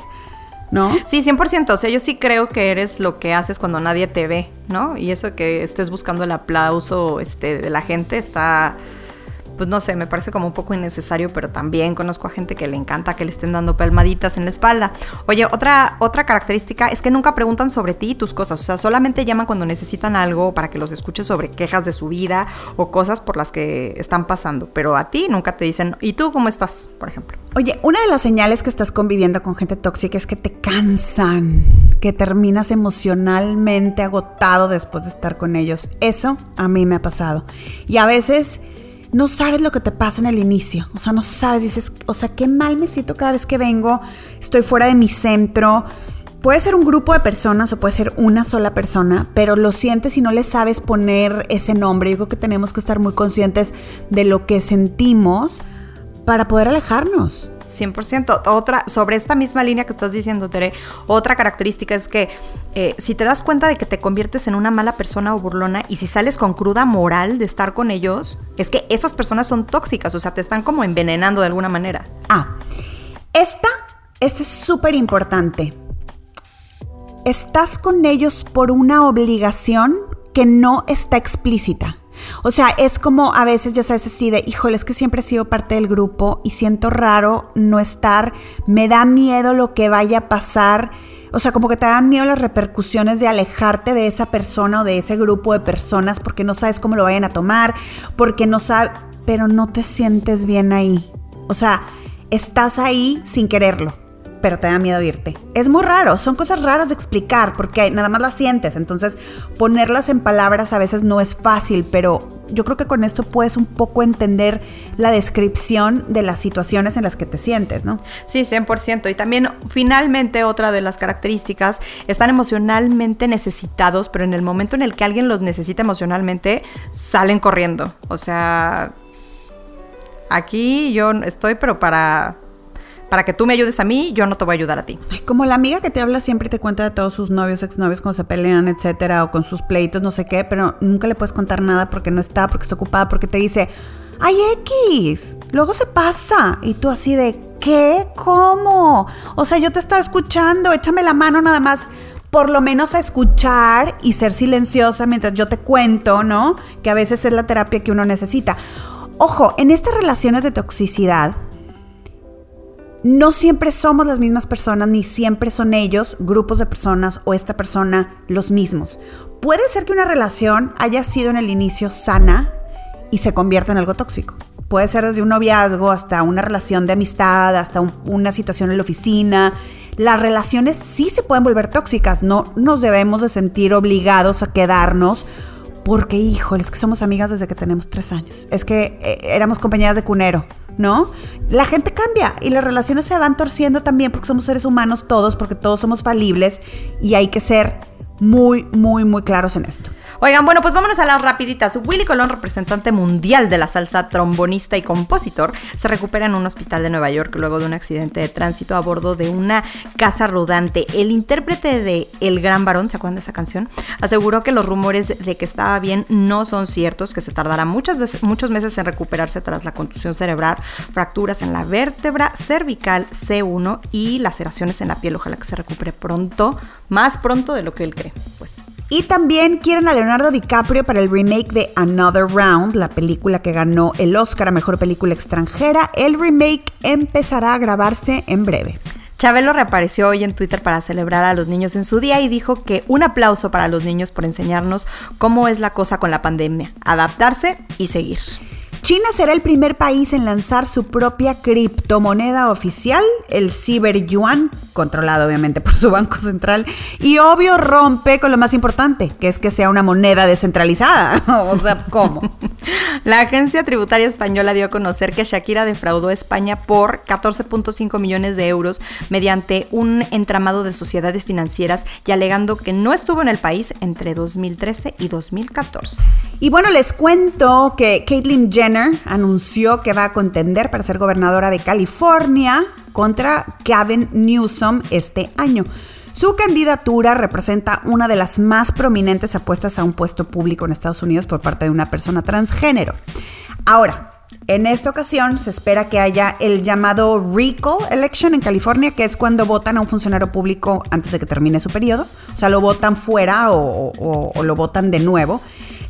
¿no? Sí, 100%. O sea, yo sí creo que eres lo que haces cuando nadie te ve, ¿no? Y eso que estés buscando el aplauso este, de la gente está pues no sé, me parece como un poco innecesario, pero también conozco a gente que le encanta que le estén dando palmaditas en la espalda. Oye, otra, otra característica es que nunca preguntan sobre ti y tus cosas, o sea, solamente llaman cuando necesitan algo para que los escuches sobre quejas de su vida o cosas por las que están pasando, pero a ti nunca te dicen, ¿y tú cómo estás, por ejemplo? Oye, una de las señales que estás conviviendo con gente tóxica es que te cansan, que terminas emocionalmente agotado después de estar con ellos. Eso a mí me ha pasado. Y a veces no sabes lo que te pasa en el inicio. O sea, no sabes, dices, o sea, qué mal me siento cada vez que vengo, estoy fuera de mi centro. Puede ser un grupo de personas o puede ser una sola persona, pero lo sientes y no le sabes poner ese nombre. Yo creo que tenemos que estar muy conscientes de lo que sentimos para poder alejarnos. 100%. Otra, sobre esta misma línea que estás diciendo, Tere, otra característica es que eh, si te das cuenta de que te conviertes en una mala persona o burlona y si sales con cruda moral de estar con ellos, es que esas personas son tóxicas, o sea, te están como envenenando de alguna manera. Ah, esta, esta es súper importante. Estás con ellos por una obligación que no está explícita. O sea, es como a veces, ya sabes, así de, híjole, es que siempre he sido parte del grupo y siento raro no estar, me da miedo lo que vaya a pasar. O sea, como que te dan miedo las repercusiones de alejarte de esa persona o de ese grupo de personas porque no sabes cómo lo vayan a tomar, porque no sabes, pero no te sientes bien ahí. O sea, estás ahí sin quererlo pero te da miedo irte. Es muy raro, son cosas raras de explicar porque nada más las sientes, entonces ponerlas en palabras a veces no es fácil, pero yo creo que con esto puedes un poco entender la descripción de las situaciones en las que te sientes, ¿no? Sí, 100%. Y también finalmente otra de las características, están emocionalmente necesitados, pero en el momento en el que alguien los necesita emocionalmente, salen corriendo. O sea, aquí yo estoy, pero para para que tú me ayudes a mí, yo no te voy a ayudar a ti. como la amiga que te habla siempre y te cuenta de todos sus novios, exnovios, cuando se pelean, etcétera, o con sus pleitos, no sé qué, pero nunca le puedes contar nada porque no está, porque está ocupada, porque te dice, ay X, luego se pasa. Y tú así de, ¿qué? ¿Cómo? O sea, yo te estaba escuchando, échame la mano nada más. por lo menos a escuchar y ser silenciosa mientras yo te cuento, ¿no? Que a veces es la terapia que uno necesita. Ojo, en estas relaciones de toxicidad, no siempre somos las mismas personas, ni siempre son ellos, grupos de personas o esta persona los mismos. Puede ser que una relación haya sido en el inicio sana y se convierta en algo tóxico. Puede ser desde un noviazgo hasta una relación de amistad, hasta una situación en la oficina. Las relaciones sí se pueden volver tóxicas, no nos debemos de sentir obligados a quedarnos porque, híjole, es que somos amigas desde que tenemos tres años. Es que eh, éramos compañeras de cunero. ¿No? La gente cambia y las relaciones se van torciendo también porque somos seres humanos todos, porque todos somos falibles y hay que ser muy, muy, muy claros en esto. Oigan, bueno, pues vámonos a las rapiditas. Willy Colón, representante mundial de la salsa, trombonista y compositor, se recupera en un hospital de Nueva York luego de un accidente de tránsito a bordo de una casa rodante. El intérprete de El Gran Varón, ¿se acuerdan de esa canción? Aseguró que los rumores de que estaba bien no son ciertos, que se tardará muchas veces, muchos meses en recuperarse tras la contusión cerebral, fracturas en la vértebra cervical C1 y laceraciones en la piel. Ojalá que se recupere pronto, más pronto de lo que él cree. Pues. Y también quieren a Leonardo DiCaprio para el remake de Another Round, la película que ganó el Oscar a Mejor Película Extranjera. El remake empezará a grabarse en breve. Chabelo reapareció hoy en Twitter para celebrar a los niños en su día y dijo que un aplauso para los niños por enseñarnos cómo es la cosa con la pandemia, adaptarse y seguir. China será el primer país en lanzar su propia criptomoneda oficial, el Cyber Yuan, controlado obviamente por su banco central, y obvio rompe con lo más importante, que es que sea una moneda descentralizada. o sea, ¿cómo? La agencia tributaria española dio a conocer que Shakira defraudó a España por 14.5 millones de euros mediante un entramado de sociedades financieras y alegando que no estuvo en el país entre 2013 y 2014. Y bueno, les cuento que Caitlyn Jenner anunció que va a contender para ser gobernadora de California contra Gavin Newsom este año. Su candidatura representa una de las más prominentes apuestas a un puesto público en Estados Unidos por parte de una persona transgénero. Ahora, en esta ocasión se espera que haya el llamado recall election en California, que es cuando votan a un funcionario público antes de que termine su periodo. O sea, lo votan fuera o, o lo votan de nuevo.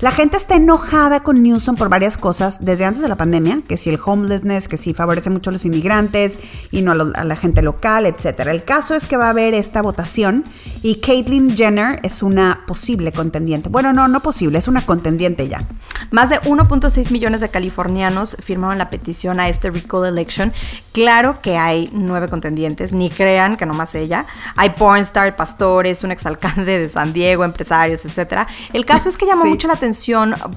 La gente está enojada con Newsom por varias cosas desde antes de la pandemia, que si el homelessness, que si favorece mucho a los inmigrantes y no a, la gente local, etc. El caso es que va a haber esta votación y Caitlyn Jenner es una posible contendiente. Bueno, no, no posible, es una contendiente ya. Más de 1.6 millones de californianos firmaron la petición a este recall election. Claro que hay nueve contendientes, ni crean que nomás ella. Hay pornstar, pastores, un exalcalde de San Diego, empresarios, etc. El caso es que llamó mucho la atención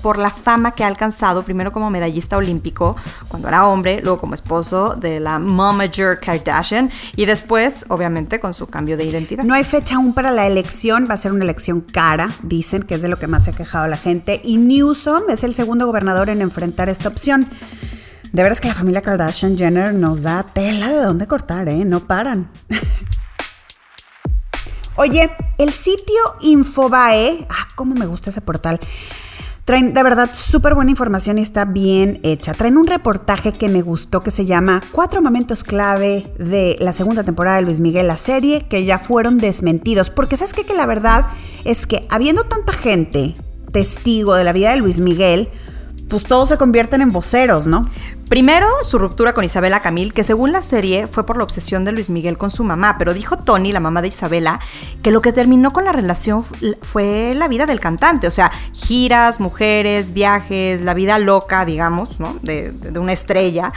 por la fama que ha alcanzado, primero como medallista olímpico cuando era hombre, luego como esposo de la momager Kardashian y después, obviamente, con su cambio de identidad. No hay fecha aún para la elección, va a ser una elección cara, dicen que es de lo que más se ha quejado la gente, y Newsom es el segundo gobernador en enfrentar esta opción. De veras que la familia Kardashian Jenner nos da tela de dónde cortar, ¿eh? No paran. Oye, el sitio Infobae, ah, cómo me gusta ese portal. Traen de verdad súper buena información y está bien hecha. Traen un reportaje que me gustó que se llama Cuatro momentos clave de la segunda temporada de Luis Miguel, la serie, que ya fueron desmentidos. Porque sabes qué? que la verdad es que habiendo tanta gente testigo de la vida de Luis Miguel, pues todos se convierten en voceros, ¿no? Primero, su ruptura con Isabela Camil, que según la serie fue por la obsesión de Luis Miguel con su mamá, pero dijo Tony, la mamá de Isabela, que lo que terminó con la relación fue la vida del cantante, o sea, giras, mujeres, viajes, la vida loca, digamos, ¿no? De, de una estrella.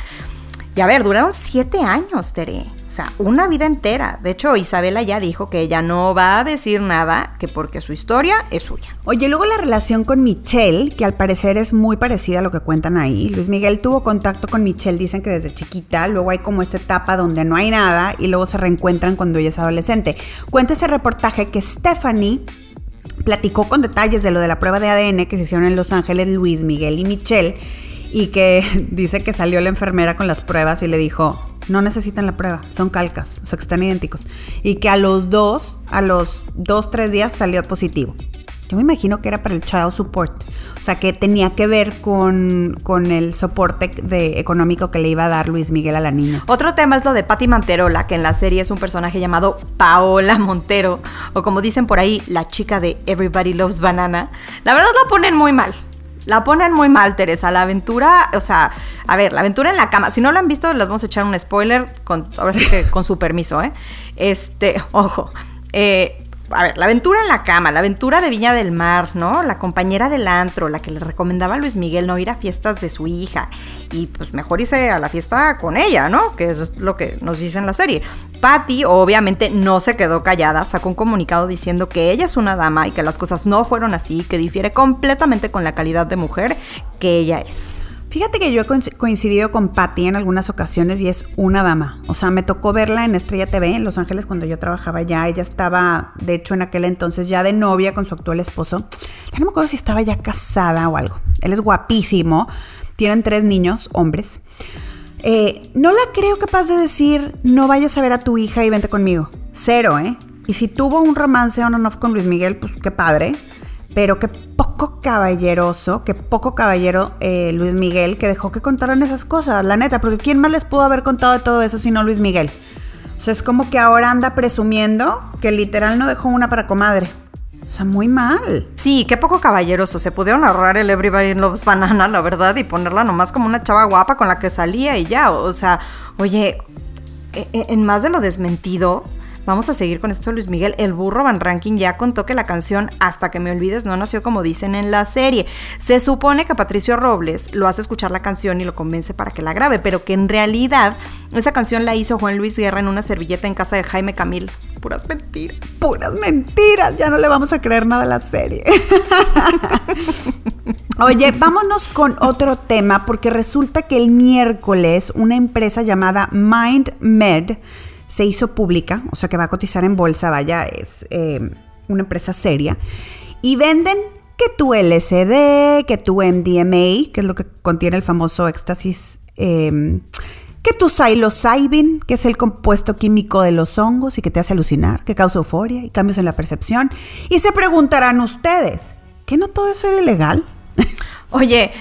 Y a ver, duraron siete años, Tere. O sea, una vida entera. De hecho, Isabela ya dijo que ella no va a decir nada, que porque su historia es suya. Oye, luego la relación con Michelle, que al parecer es muy parecida a lo que cuentan ahí. Luis Miguel tuvo contacto con Michelle, dicen que desde chiquita. Luego hay como esta etapa donde no hay nada y luego se reencuentran cuando ella es adolescente. Cuenta ese reportaje que Stephanie platicó con detalles de lo de la prueba de ADN que se hicieron en Los Ángeles Luis Miguel y Michelle y que dice que salió la enfermera con las pruebas y le dijo, no necesitan la prueba, son calcas, o sea que están idénticos. Y que a los dos, a los dos, tres días salió positivo. Yo me imagino que era para el child support. O sea, que tenía que ver con, con el soporte de, económico que le iba a dar Luis Miguel a la niña. Otro tema es lo de Patti Manterola, que en la serie es un personaje llamado Paola Montero, o como dicen por ahí, la chica de Everybody Loves Banana. La verdad la ponen muy mal. La ponen muy mal, Teresa. La aventura, o sea, a ver, la aventura en la cama. Si no la han visto, les vamos a echar un spoiler, con, ahora sí que con su permiso, ¿eh? Este, ojo. Eh, a ver, la aventura en la cama, la aventura de Viña del Mar, ¿no? La compañera del antro, la que le recomendaba a Luis Miguel no ir a fiestas de su hija. Y pues mejor irse a la fiesta con ella, ¿no? Que es lo que nos dice en la serie. Patty, obviamente, no se quedó callada, sacó un comunicado diciendo que ella es una dama y que las cosas no fueron así, que difiere completamente con la calidad de mujer que ella es. Fíjate que yo he coincidido con Patty en algunas ocasiones y es una dama. O sea, me tocó verla en Estrella TV en Los Ángeles cuando yo trabajaba ya. Ella estaba, de hecho, en aquel entonces ya de novia con su actual esposo. Ya no me acuerdo si estaba ya casada o algo. Él es guapísimo. Tienen tres niños, hombres. Eh, no la creo capaz de decir, no vayas a ver a tu hija y vente conmigo. Cero, ¿eh? Y si tuvo un romance on and off con Luis Miguel, pues qué padre pero qué poco caballeroso, qué poco caballero eh, Luis Miguel que dejó que contaran esas cosas, la neta, porque ¿quién más les pudo haber contado de todo eso sino Luis Miguel? O sea, es como que ahora anda presumiendo que literal no dejó una para comadre. O sea, muy mal. Sí, qué poco caballeroso. Se pudieron ahorrar el Everybody Loves Banana, la verdad, y ponerla nomás como una chava guapa con la que salía y ya. O sea, oye, e, e, en más de lo desmentido, Vamos a seguir con esto Luis Miguel. El burro Van Ranking ya contó que la canción Hasta que me olvides no nació como dicen en la serie. Se supone que Patricio Robles lo hace escuchar la canción y lo convence para que la grabe, pero que en realidad esa canción la hizo Juan Luis Guerra en una servilleta en casa de Jaime Camil. Puras mentiras. Puras mentiras. Ya no le vamos a creer nada a la serie. Oye, vámonos con otro tema porque resulta que el miércoles una empresa llamada MindMed se hizo pública, o sea que va a cotizar en bolsa, vaya, es eh, una empresa seria, y venden que tu LSD, que tu MDMA, que es lo que contiene el famoso éxtasis, em, que tu psilocybin, que es el compuesto químico de los hongos y que te hace alucinar, que causa euforia y cambios en la percepción. Y se preguntarán ustedes, ¿que no todo eso era ilegal? Oye,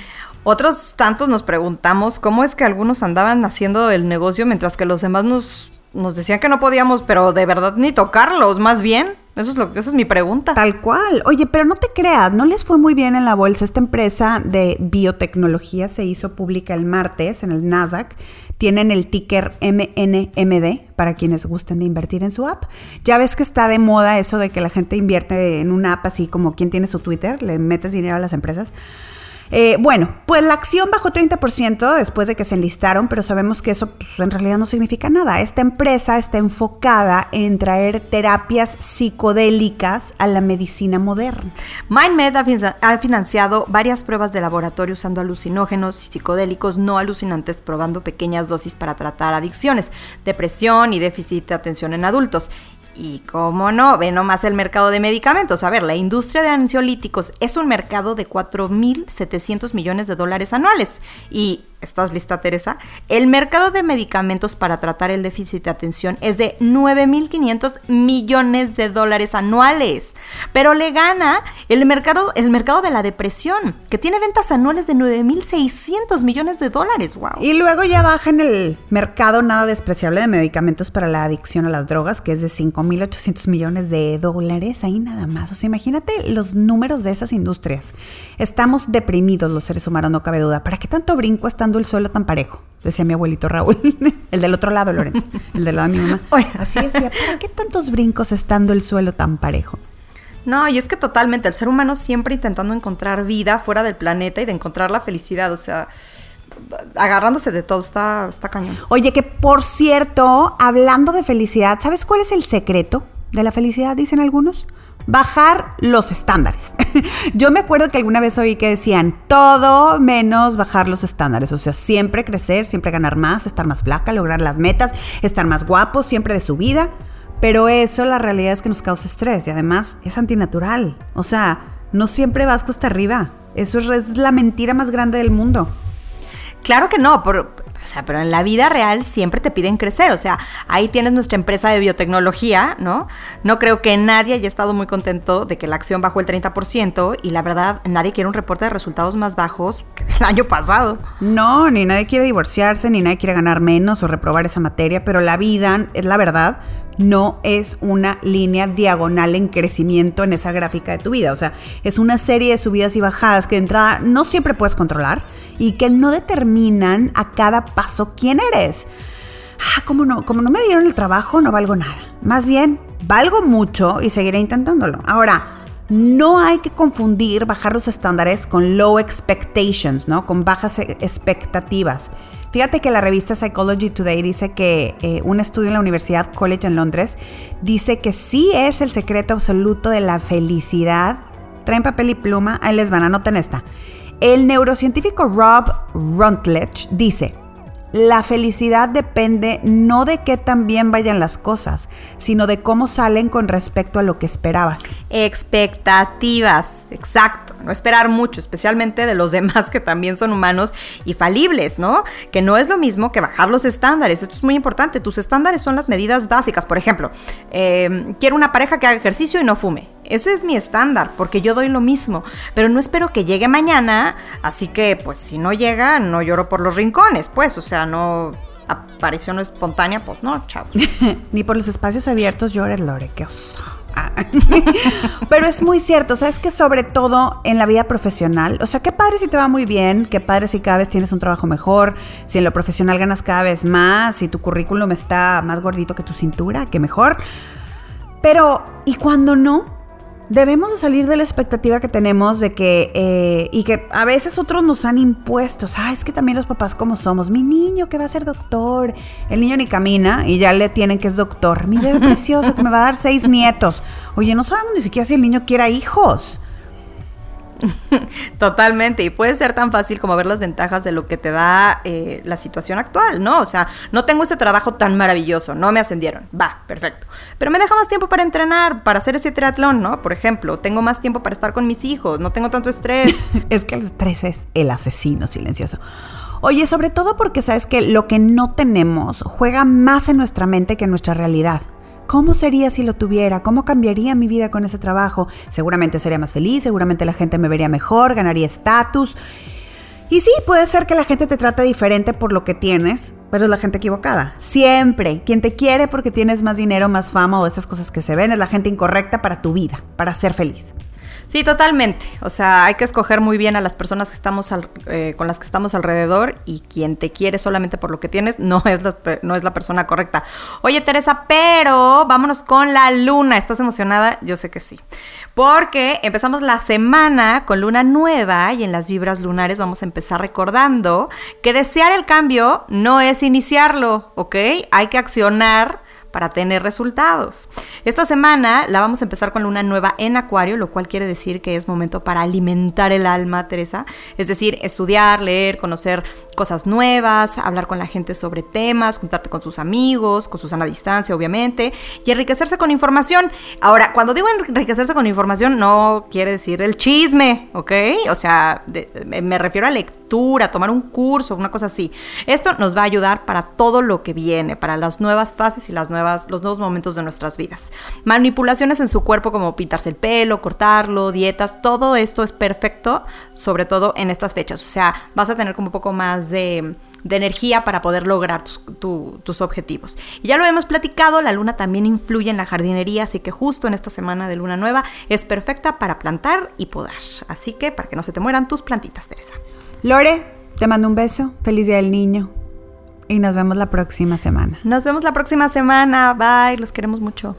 otros tantos nos preguntamos cómo es que algunos andaban haciendo el negocio mientras que los demás nos nos decían que no podíamos, pero de verdad ni tocarlos, más bien. Eso es lo, esa es mi pregunta. Tal cual. Oye, pero no te creas, no les fue muy bien en la bolsa. Esta empresa de biotecnología se hizo pública el martes en el Nasdaq. Tienen el ticker MNMD para quienes gusten de invertir en su app. Ya ves que está de moda eso de que la gente invierte en una app así como quien tiene su Twitter, le metes dinero a las empresas. Eh, bueno, pues la acción bajó 30% después de que se enlistaron, pero sabemos que eso pues, en realidad no significa nada. Esta empresa está enfocada en traer terapias psicodélicas a la medicina moderna. MindMed ha financiado varias pruebas de laboratorio usando alucinógenos y psicodélicos no alucinantes, probando pequeñas dosis para tratar adicciones, depresión y déficit de atención en adultos. Y cómo no, ve nomás el mercado de medicamentos. A ver, la industria de ansiolíticos es un mercado de 4.700 millones de dólares anuales. Y ¿Estás lista, Teresa? El mercado de medicamentos para tratar el déficit de atención es de 9.500 millones de dólares anuales. Pero le gana el mercado, el mercado de la depresión, que tiene ventas anuales de 9.600 millones de dólares. ¡Wow! Y luego ya baja en el mercado nada despreciable de medicamentos para la adicción a las drogas, que es de 5.800 millones de dólares. Ahí nada más. O sea, imagínate los números de esas industrias. Estamos deprimidos los seres humanos, no cabe duda. ¿Para qué tanto brinco estando el suelo tan parejo, decía mi abuelito Raúl, el del otro lado, Lorenzo, el del lado de mi mamá. Así decía, ¿para qué tantos brincos estando el suelo tan parejo? No, y es que totalmente, el ser humano siempre intentando encontrar vida fuera del planeta y de encontrar la felicidad, o sea, agarrándose de todo, está, está cañón. Oye, que por cierto, hablando de felicidad, ¿sabes cuál es el secreto de la felicidad, dicen algunos? Bajar los estándares. Yo me acuerdo que alguna vez oí que decían todo menos bajar los estándares, o sea, siempre crecer, siempre ganar más, estar más flaca, lograr las metas, estar más guapo, siempre de su vida. Pero eso la realidad es que nos causa estrés y además es antinatural. O sea, no siempre vas cuesta arriba. Eso es, la mentira más grande del mundo. Claro que no, pero O sea, pero en la vida real siempre te piden crecer. O sea, ahí tienes nuestra empresa de biotecnología, ¿no? No creo que nadie haya estado muy contento de que la acción bajó el 30% y la verdad, nadie quiere un reporte de resultados más bajos que el año pasado. No, ni nadie quiere divorciarse, ni nadie quiere ganar menos o reprobar esa materia, pero la vida, es la verdad, no es una línea diagonal en crecimiento en esa gráfica de tu vida. O sea, es una serie de subidas y bajadas que de entrada no siempre puedes controlar y que no determinan a cada paso quién eres. Ah, como no, como no me dieron el trabajo, no valgo nada. Más bien, valgo mucho y seguiré intentándolo. Ahora, no hay que confundir bajar los estándares con low expectations, ¿no? Con bajas e-, expectativas. Fíjate que la revista Psychology Today dice que eh, un estudio en la Universidad College en Londres dice que sí es el secreto absoluto de la felicidad. Traen papel y pluma, ahí les van, anoten esta. El neurocientífico Rob Rutledge dice, la felicidad depende no de qué tan bien vayan las cosas, sino de cómo salen con respecto a lo que esperabas. Expectativas, exacto. No esperar mucho, especialmente de los demás que también son humanos y falibles, ¿no? Que no es lo mismo que bajar los estándares. Esto es muy importante. Tus estándares son las medidas básicas. Por ejemplo, eh, quiero una pareja que haga ejercicio y no fume. Ese es mi estándar, porque yo doy lo mismo, pero no espero que llegue mañana, así que pues si no llega, no lloro por los rincones, pues, o sea, no aparición espontánea, pues no, chavos. Ni por los espacios abiertos llores, Lore, qué oso. Ah. Pero es muy cierto, sabes que sobre todo en la vida profesional, o sea, qué padre si te va muy bien, qué padre si cada vez tienes un trabajo mejor, si en lo profesional ganas cada vez más, si tu currículum está más gordito que tu cintura, qué mejor. Pero, ¿y cuando no? Debemos salir de la expectativa que tenemos de que, eh, y que a veces otros nos han impuesto, ah, es que también los papás como somos, mi niño que va a ser doctor, el niño ni camina y ya le tienen que es doctor, mi bebé precioso que me va a dar seis nietos, oye, no sabemos ni siquiera si el niño quiera hijos. Totalmente, y puede ser tan fácil como ver las ventajas de lo que te da eh, la situación actual, ¿no? O sea, no tengo ese trabajo tan maravilloso, no me ascendieron, va, perfecto. Pero me deja más tiempo para entrenar, para hacer ese triatlón, ¿no? Por ejemplo, tengo más tiempo para estar con mis hijos, no tengo tanto estrés. es que el estrés es el asesino silencioso. Oye, sobre todo porque sabes que lo que no tenemos juega más en nuestra mente que en nuestra realidad. ¿Cómo sería si lo tuviera? ¿Cómo cambiaría mi vida con ese trabajo? Seguramente sería más feliz, seguramente la gente me vería mejor, ganaría estatus. Y sí, puede ser que la gente te trate diferente por lo que tienes, pero es la gente equivocada. Siempre. Quien te quiere porque tienes más dinero, más fama o esas cosas que se ven es la gente incorrecta para tu vida, para ser feliz. Sí, totalmente. O sea, hay que escoger muy bien a las personas eh, con las que estamos alrededor y quien te quiere solamente por lo que tienes no es, la, no es la persona correcta. Oye, Teresa, pero vámonos con la luna. ¿Estás emocionada? Yo sé que sí. Porque empezamos la semana con luna nueva y en las vibras lunares vamos a empezar recordando que desear el cambio no es iniciarlo, ¿ok? Hay que accionar para tener resultados. Esta semana la vamos a empezar con luna nueva en Acuario, lo cual quiere decir que es momento para alimentar el alma, Teresa. Es decir, estudiar, leer, conocer cosas nuevas, hablar con la gente sobre temas, juntarte con tus amigos, con Susana a distancia, obviamente, y enriquecerse con información. Ahora, cuando digo enriquecerse con información, no quiere decir el chisme, ¿ok? O sea, me refiero a lectura, tomar un curso, una cosa así. Esto nos va a ayudar para todo lo que viene, para las nuevas fases y las nuevas los nuevos momentos de nuestras vidas. Manipulaciones en su cuerpo como pintarse el pelo, cortarlo, dietas, todo esto es perfecto, sobre todo en estas fechas. O sea, vas a tener como un poco más de, energía para poder lograr tus, objetivos. Ya lo hemos platicado, la luna también influye en la jardinería, así que justo en esta semana de luna nueva es perfecta para plantar y podar. Así que para que no se te mueran tus plantitas, Teresa. Lore, te mando un beso. Feliz Día del Niño. Y nos vemos la próxima semana. Nos vemos la próxima semana. Bye, los queremos mucho.